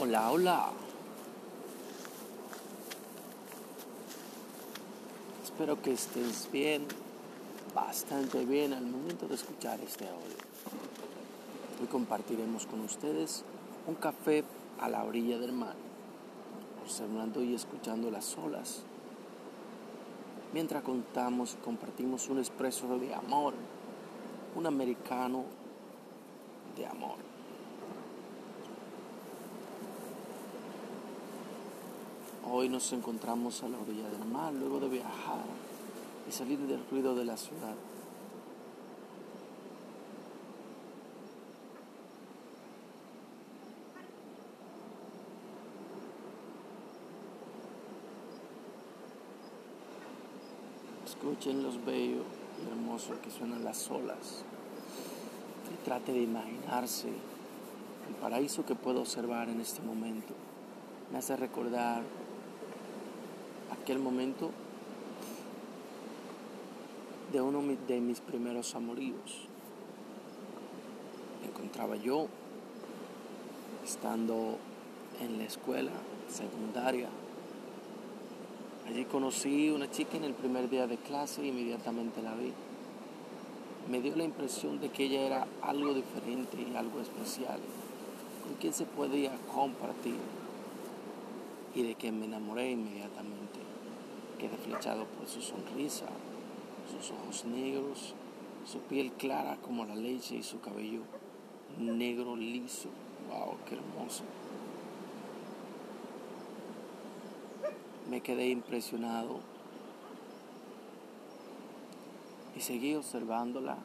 Hola, hola. Espero que estés bien, bastante bien al momento de escuchar este audio. Hoy compartiremos con ustedes un café a la orilla del mar, observando y escuchando las olas, mientras contamos y compartimos un expreso de amor, un americano de amor. Hoy nos encontramos a la orilla del mar luego de viajar y salir del ruido de la ciudad. Escuchen los bellos y hermosos que suenan las olas. Y trate de imaginarse el paraíso que puedo observar en este momento. Me hace recordar aquel momento de uno de mis primeros amoríos. Encontraba yo estando en la escuela secundaria. Allí conocí una chica en el primer día de clase e inmediatamente la vi. Me dio la impresión de que ella era algo diferente y algo especial, con quien se podía compartir y de que me enamoré inmediatamente. Quedé flechado por su sonrisa, sus ojos negros, su piel clara como la leche y su cabello negro liso. ¡Wow! ¡Qué hermoso! Me quedé impresionado y seguí observándola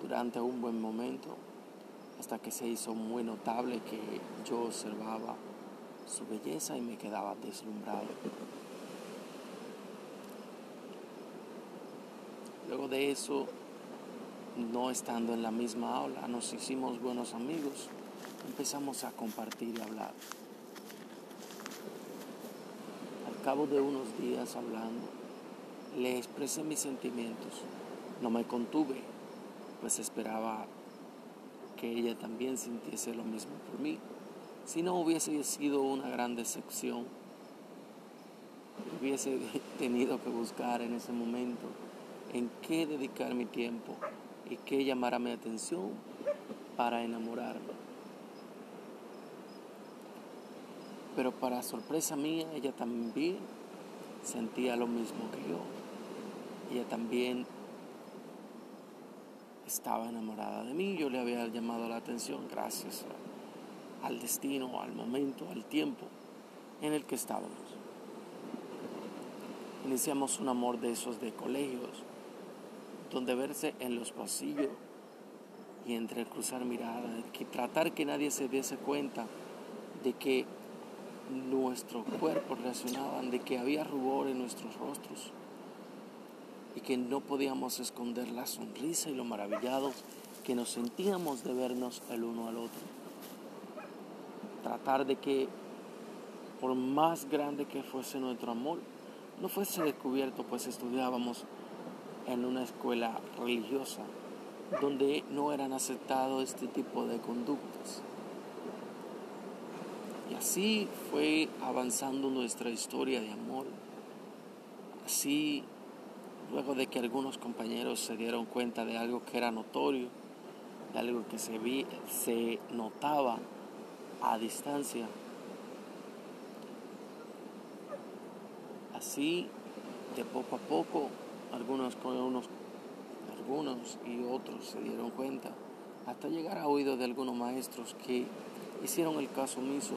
durante un buen momento hasta que se hizo muy notable que yo observaba su belleza y me quedaba deslumbrado. Luego de eso, no estando en la misma aula, nos hicimos buenos amigos, empezamos a compartir y hablar. Al cabo de unos días hablando, le expresé mis sentimientos, no me contuve, pues esperaba que ella también sintiese lo mismo por mí. Si no hubiese sido una gran decepción, hubiese tenido que buscar en ese momento en qué dedicar mi tiempo y qué llamara mi atención para enamorarme. Pero para sorpresa mía, ella también sentía lo mismo que yo. Ella también estaba enamorada de mí, yo le había llamado la atención gracias a al destino, al momento, al tiempo en el que estábamos. Iniciamos un amor de esos de colegios, donde verse en los pasillos y entre cruzar miradas, tratar que nadie se diese cuenta de que nuestros cuerpos reaccionaban, de que había rubor en nuestros rostros y que no podíamos esconder la sonrisa y lo maravillados que nos sentíamos de vernos el uno al otro tratar de que por más grande que fuese nuestro amor, no fuese descubierto, pues estudiábamos en una escuela religiosa donde no eran aceptados este tipo de conductas. Y así fue avanzando nuestra historia de amor. Así, luego de que algunos compañeros se dieron cuenta de algo que era notorio, de algo que se, vi, se notaba a distancia. Así, de poco a poco, algunos unos, algunos y otros se dieron cuenta, hasta llegar a oídos de algunos maestros que hicieron el caso omiso,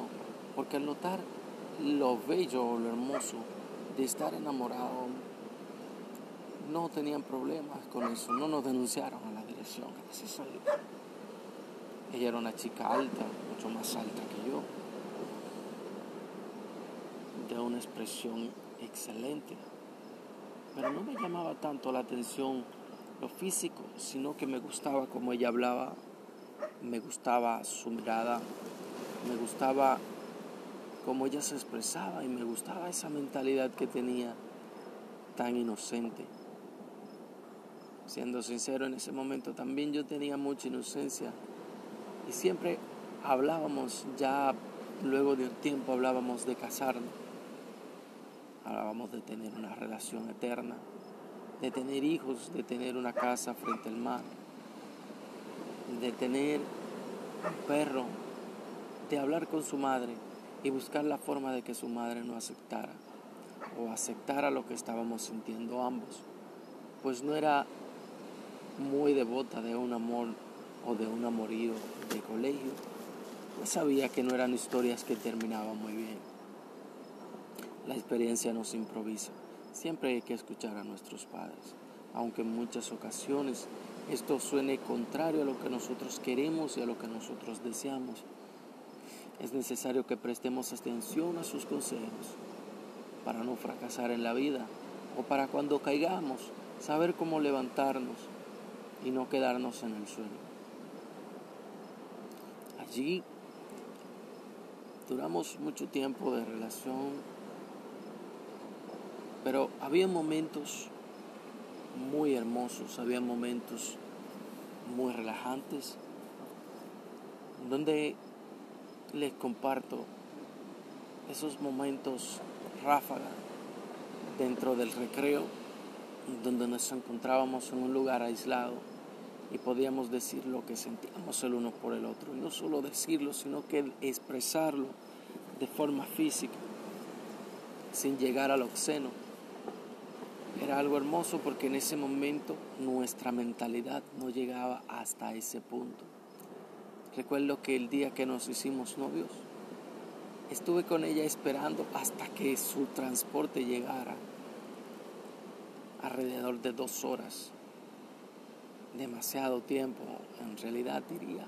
porque al notar lo bello, lo hermoso de estar enamorado, no tenían problemas con eso, no nos denunciaron a la dirección. Ella era una chica alta, mucho más alta que yo, de una expresión excelente. Pero no me llamaba tanto la atención lo físico, sino que me gustaba como ella hablaba, me gustaba su mirada, me gustaba cómo ella se expresaba y me gustaba esa mentalidad que tenía tan inocente. Siendo sincero, en ese momento también yo tenía mucha inocencia y siempre hablábamos ya, luego de un tiempo hablábamos de casarnos, hablábamos de tener una relación eterna, de tener hijos, de tener una casa frente al mar, de tener un perro, de hablar con su madre y buscar la forma de que su madre no aceptara o aceptara lo que estábamos sintiendo ambos, pues no era muy devota de un amor o de un amorío de colegio, sabía que no eran historias que terminaban muy bien. La experiencia no se improvisa, siempre hay que escuchar a nuestros padres, aunque en muchas ocasiones esto suene contrario a lo que nosotros queremos y a lo que nosotros deseamos. Es necesario que prestemos atención a sus consejos para no fracasar en la vida o para cuando caigamos saber cómo levantarnos y no quedarnos en el suelo. Allí duramos mucho tiempo de relación, pero había momentos muy hermosos, había momentos muy relajantes, donde les comparto esos momentos ráfaga dentro del recreo, donde nos encontrábamos en un lugar aislado y podíamos decir lo que sentíamos el uno por el otro. Y no solo decirlo, sino que expresarlo de forma física, sin llegar al obsceno. Era algo hermoso porque en ese momento nuestra mentalidad no llegaba hasta ese punto. Recuerdo que el día que nos hicimos novios, estuve con ella esperando hasta que su transporte llegara, alrededor de dos horas demasiado tiempo, en realidad diría.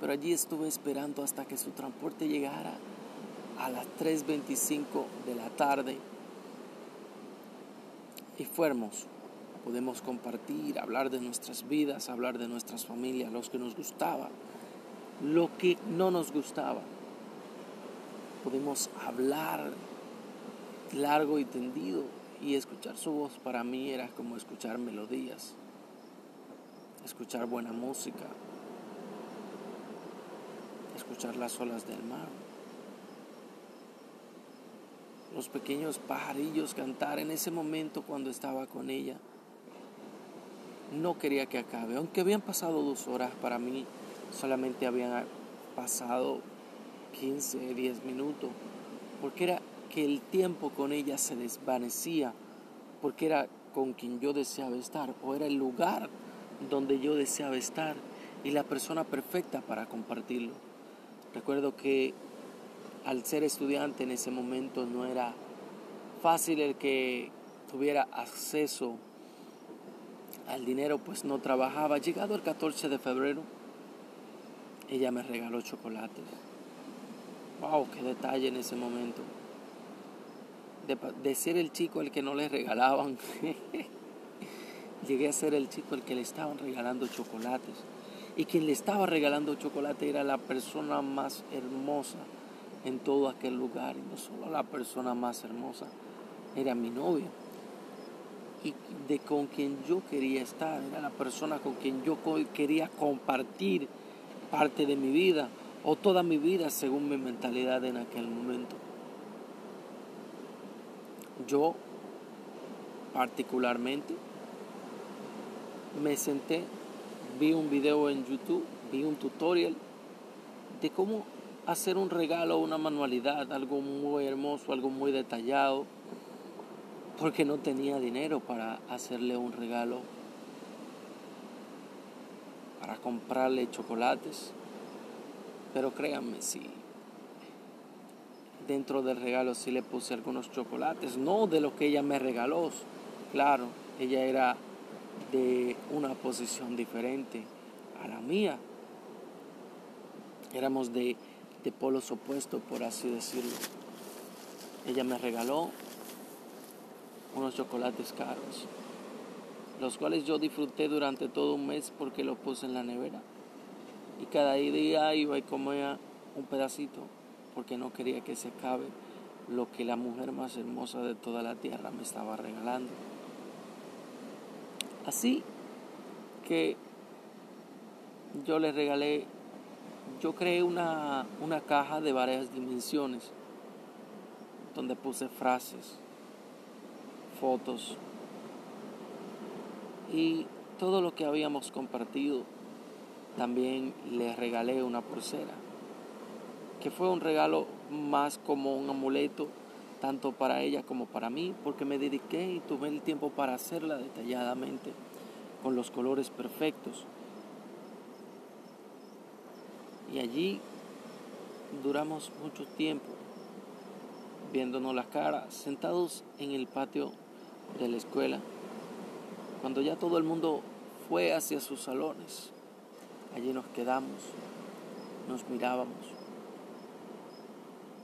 Pero allí estuve esperando hasta que su transporte llegara a las 3.25 de la tarde. Y fue hermoso. Podemos compartir, hablar de nuestras vidas, hablar de nuestras familias, los que nos gustaba, lo que no nos gustaba. Podemos hablar largo y tendido y escuchar su voz para mí era como escuchar melodías escuchar buena música, escuchar las olas del mar, los pequeños pajarillos cantar en ese momento cuando estaba con ella. No quería que acabe, aunque habían pasado dos horas para mí, solamente habían pasado 15, 10 minutos, porque era que el tiempo con ella se desvanecía, porque era con quien yo deseaba estar, o era el lugar donde yo deseaba estar y la persona perfecta para compartirlo. Recuerdo que al ser estudiante en ese momento no era fácil el que tuviera acceso al dinero, pues no trabajaba. Llegado el 14 de febrero, ella me regaló chocolates. ¡Wow! ¡Qué detalle en ese momento! De, de ser el chico al que no le regalaban. llegué a ser el chico al que le estaban regalando chocolates. Y quien le estaba regalando chocolate era la persona más hermosa en todo aquel lugar. Y no solo la persona más hermosa, era mi novia. Y de con quien yo quería estar, era la persona con quien yo quería compartir parte de mi vida o toda mi vida según mi mentalidad en aquel momento. Yo particularmente me senté, vi un video en YouTube, vi un tutorial de cómo hacer un regalo, una manualidad, algo muy hermoso, algo muy detallado, porque no tenía dinero para hacerle un regalo, para comprarle chocolates. Pero créanme, sí, dentro del regalo sí le puse algunos chocolates, no de lo que ella me regaló, claro, ella era de una posición diferente a la mía. Éramos de, polos opuestos, por así decirlo. Ella me regaló unos chocolates caros, los cuales yo disfruté durante todo un mes porque los puse en la nevera. Y cada día iba y comía un pedacito porque no quería que se acabe lo que la mujer más hermosa de toda la tierra me estaba regalando. Así que yo le regalé yo creé una, una caja de varias dimensiones donde puse frases, fotos y todo lo que habíamos compartido. También le regalé una pulsera, que fue un regalo más como un amuleto, tanto para ella como para mí, porque me dediqué y tuve el tiempo para hacerla detalladamente, con los colores perfectos. Y allí duramos mucho tiempo viéndonos las caras, sentados en el patio de la escuela, cuando ya todo el mundo fue hacia sus salones. Allí nos quedamos, nos mirábamos,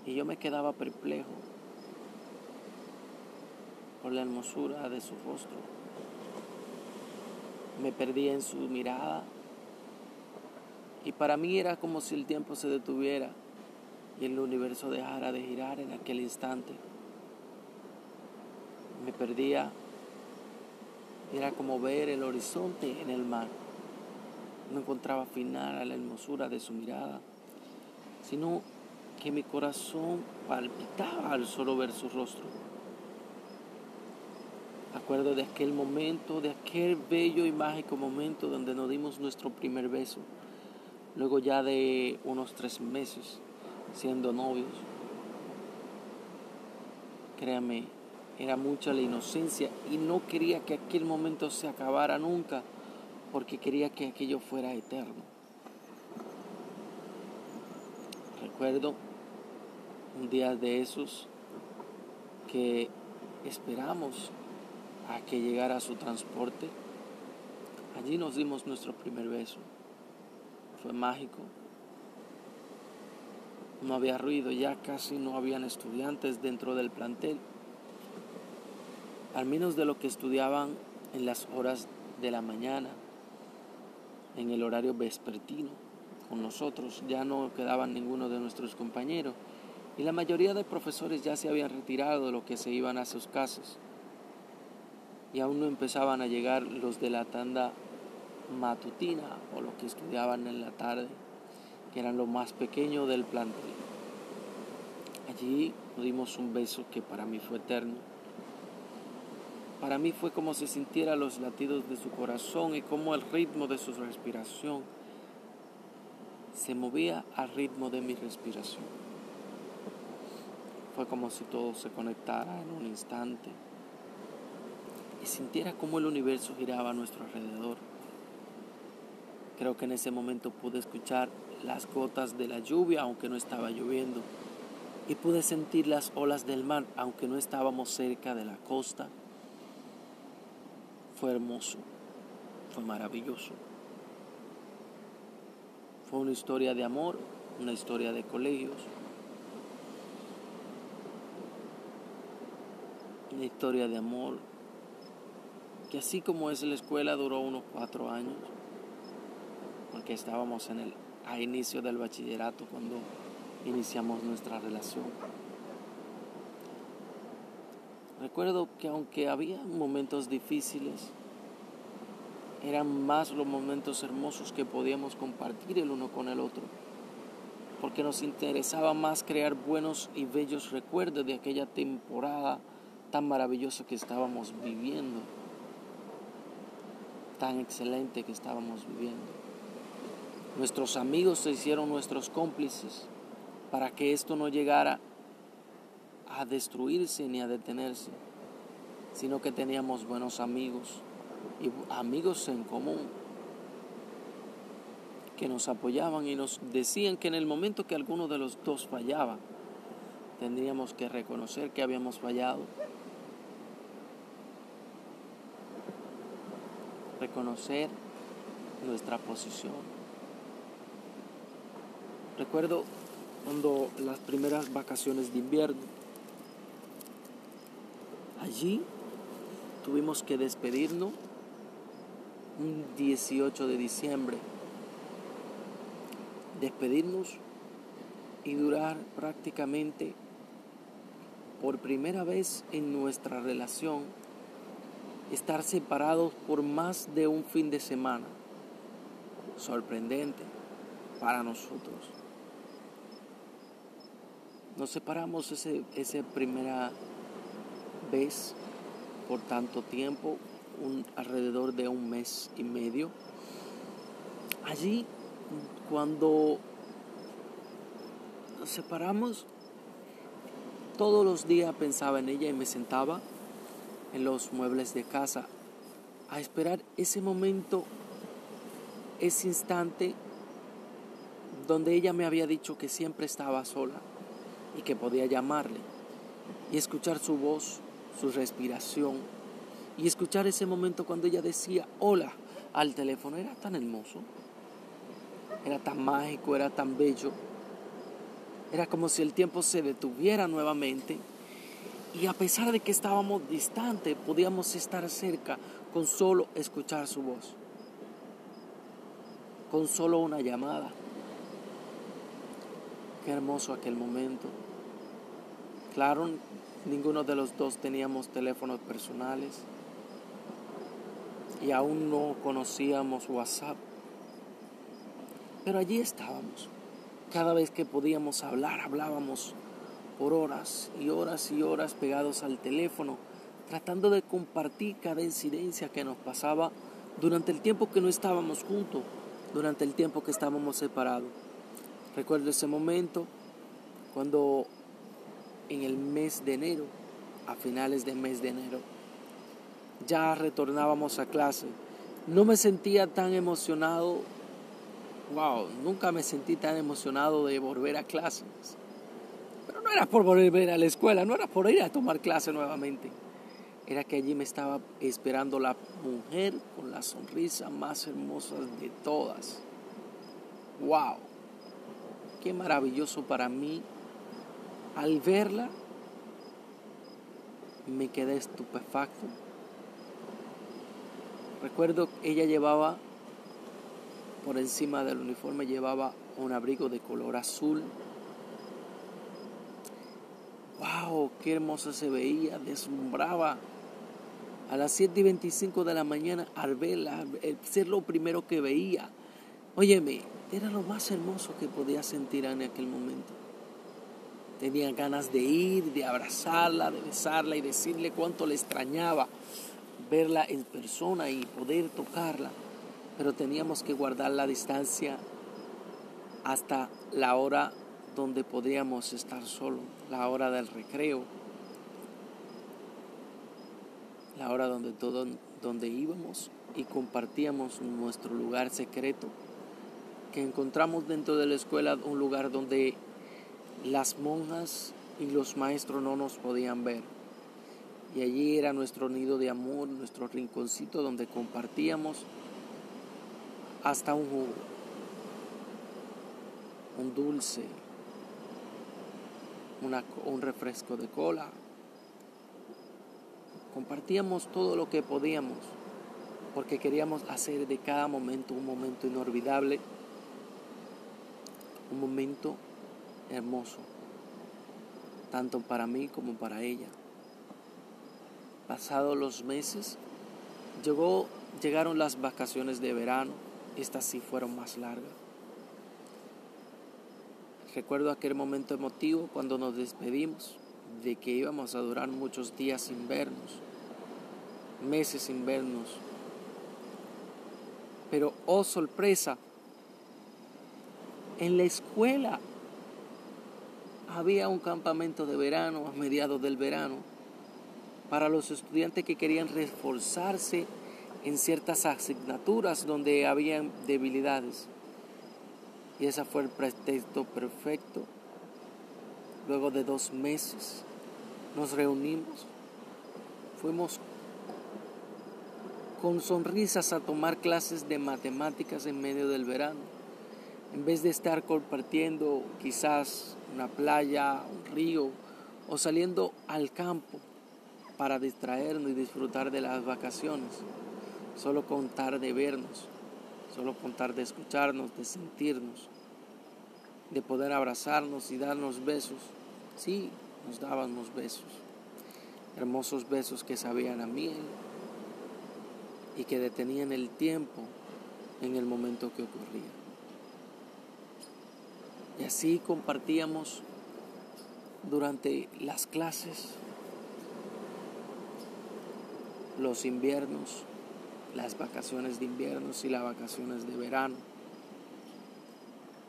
y yo me quedaba perplejo por la hermosura de su rostro. Me perdía en su mirada y para mí era como si el tiempo se detuviera y el universo dejara de girar en aquel instante. Me perdía, era como ver el horizonte en el mar. No encontraba final a la hermosura de su mirada, sino que mi corazón palpitaba al solo ver su rostro. Acuerdo de aquel momento, de aquel bello y mágico momento donde nos dimos nuestro primer beso, luego ya de unos tres meses siendo novios. Créame, era mucha la inocencia y no quería que aquel momento se acabara nunca porque quería que aquello fuera eterno. Recuerdo un día de esos que esperamos a que llegara su transporte. Allí nos dimos nuestro primer beso. Fue mágico, no había ruido, ya casi no habían estudiantes dentro del plantel, al menos de lo que estudiaban en las horas de la mañana, en el horario vespertino. Con nosotros ya no quedaban ninguno de nuestros compañeros y la mayoría de profesores ya se habían retirado de lo que se iban a sus casas y aún no empezaban a llegar los de la tanda matutina o los que estudiaban en la tarde que eran lo más pequeño del plantel. Allí nos dimos un beso que para mí fue eterno. Para mí fue como si sintiera los latidos de su corazón y como el ritmo de su respiración se movía al ritmo de mi respiración. Fue como si todo se conectara en un instante y sintiera cómo el universo giraba a nuestro alrededor. Creo que en ese momento pude escuchar las gotas de la lluvia aunque no estaba lloviendo y pude sentir las olas del mar aunque no estábamos cerca de la costa. Fue hermoso, fue maravilloso. Fue una historia de amor, una historia de colegios, una historia de amor que así como es la escuela duró unos cuatro años, porque estábamos en el a inicio del bachillerato cuando iniciamos nuestra relación. Recuerdo que aunque había momentos difíciles, eran más los momentos hermosos que podíamos compartir el uno con el otro, porque nos interesaba más crear buenos y bellos recuerdos de aquella temporada tan maravillosa que estábamos viviendo, tan excelente que estábamos viviendo. Nuestros amigos se hicieron nuestros cómplices para que esto no llegara a destruirse ni a detenerse, sino que teníamos buenos amigos y amigos en común que nos apoyaban y nos decían que en el momento que alguno de los dos fallaba, tendríamos que reconocer que habíamos fallado, reconocer nuestra posición. Recuerdo cuando las primeras vacaciones de invierno, allí tuvimos que despedirnos un 18 de diciembre, despedirnos y durar prácticamente por primera vez en nuestra relación, estar separados por más de un fin de semana. Sorprendente para nosotros. Nos separamos ese, esa primera vez por tanto tiempo, un, alrededor de un mes y medio. Allí, cuando nos separamos, todos los días pensaba en ella y me sentaba en los muebles de casa a esperar ese momento, ese instante donde ella me había dicho que siempre estaba sola y que podía llamarle y escuchar su voz, su respiración y escuchar ese momento cuando ella decía hola al teléfono. Era tan hermoso, era tan mágico, era tan bello. Era como si el tiempo se detuviera nuevamente y a pesar de que estábamos distantes, podíamos estar cerca con solo escuchar su voz, con solo una llamada. Qué hermoso aquel momento. Claro, ninguno de los dos teníamos teléfonos personales y aún no conocíamos WhatsApp. Pero allí estábamos. Cada vez que podíamos hablar, hablábamos por horas y horas y horas pegados al teléfono, tratando de compartir cada incidencia que nos pasaba durante el tiempo que no estábamos juntos, durante el tiempo que estábamos separados. Recuerdo ese momento cuando en el mes de enero, a finales del mes de enero, ya retornábamos a clase. No me sentía tan emocionado, wow, nunca me sentí tan emocionado de volver a clases. Era por volver a la escuela, no era por ir a tomar clase nuevamente. Era que allí me estaba esperando la mujer con la sonrisa más hermosa de todas. ¡Wow! qué maravilloso para mí. Al verla, me quedé estupefacto. Recuerdo que ella llevaba, por encima del uniforme, llevaba un abrigo de color azul. ¡Qué hermosa se veía! Deslumbraba. A las 7 y 25 de la mañana, al verla, ser lo primero que veía. Óyeme, era lo más hermoso que podía sentir en aquel momento. Tenía ganas de ir, de abrazarla, de besarla y decirle cuánto le extrañaba verla en persona y poder tocarla. Pero teníamos que guardar la distancia hasta la hora donde podríamos estar solos, la hora del recreo, la hora donde todo, donde íbamos y compartíamos nuestro lugar secreto que encontramos dentro de la escuela un lugar donde las monjas y los maestros no nos podían ver. Y allí era nuestro nido de amor, nuestro rinconcito donde compartíamos hasta un jugo, un dulce, un refresco de cola. Compartíamos todo lo que podíamos porque queríamos hacer de cada momento un momento inolvidable un momento hermoso, tanto para mí como para ella. Pasados los meses, llegó, llegaron las vacaciones de verano, estas sí fueron más largas. Recuerdo aquel momento emotivo cuando nos despedimos de que íbamos a durar muchos días sin vernos, meses sin vernos. Pero, oh sorpresa, en la escuela había un campamento de verano a mediados del verano para los estudiantes que querían reforzarse en ciertas asignaturas donde habían debilidades. Y ese fue el pretexto perfecto. Luego de dos meses nos reunimos, fuimos con sonrisas a tomar clases de matemáticas en medio del verano. En vez de estar compartiendo quizás una playa, un río o saliendo al campo para distraernos y disfrutar de las vacaciones, solo contar de vernos, solo contar de escucharnos, de sentirnos, de poder abrazarnos y darnos besos. Sí, nos dábamos besos, hermosos besos que sabían a miel y que detenían el tiempo en el momento que ocurría. Y así compartíamos durante las clases, los inviernos, las vacaciones de invierno y las vacaciones de verano.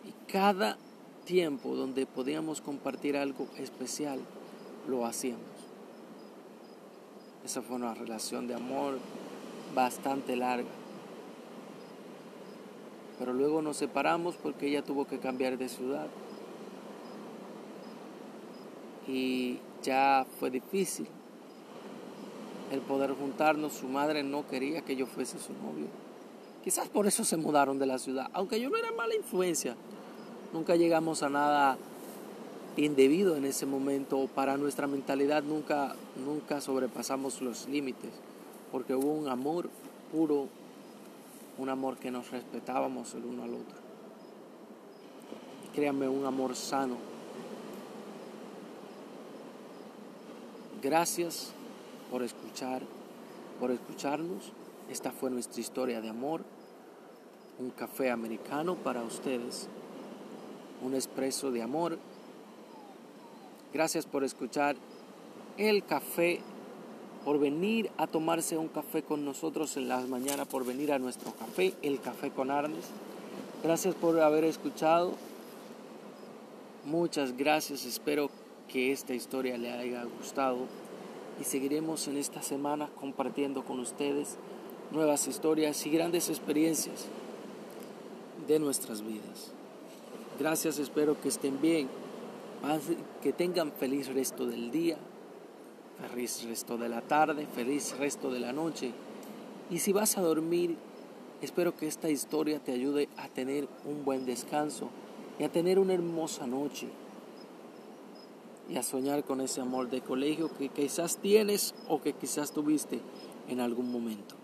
Y cada tiempo donde podíamos compartir algo especial, lo hacíamos. Esa fue una relación de amor bastante larga. Pero luego nos separamos porque ella tuvo que cambiar de ciudad. Y ya fue difícil el poder juntarnos. Su madre no quería que yo fuese su novio. Quizás por eso se mudaron de la ciudad. Aunque yo no era mala influencia. Nunca llegamos a nada indebido en ese momento. Para nuestra mentalidad nunca, nunca sobrepasamos los límites. Porque hubo un amor puro un amor que nos respetábamos el uno al otro. Créanme, un amor sano. Gracias por escuchar, por escucharnos. Esta fue nuestra historia de amor. Un café americano para ustedes. Un expreso de amor. Gracias por escuchar el café por venir a tomarse un café con nosotros en las mañanas, por venir a nuestro café, el café con Arnes. Gracias por haber escuchado. Muchas gracias. Espero que esta historia le haya gustado y seguiremos en esta semana compartiendo con ustedes nuevas historias y grandes experiencias de nuestras vidas. Gracias, espero que estén bien, que tengan feliz resto del día feliz resto de la tarde, feliz resto de la noche. Y si vas a dormir, espero que esta historia te ayude a tener un buen descanso y a tener una hermosa noche. Y a soñar con ese amor de colegio que quizás tienes o que quizás tuviste en algún momento.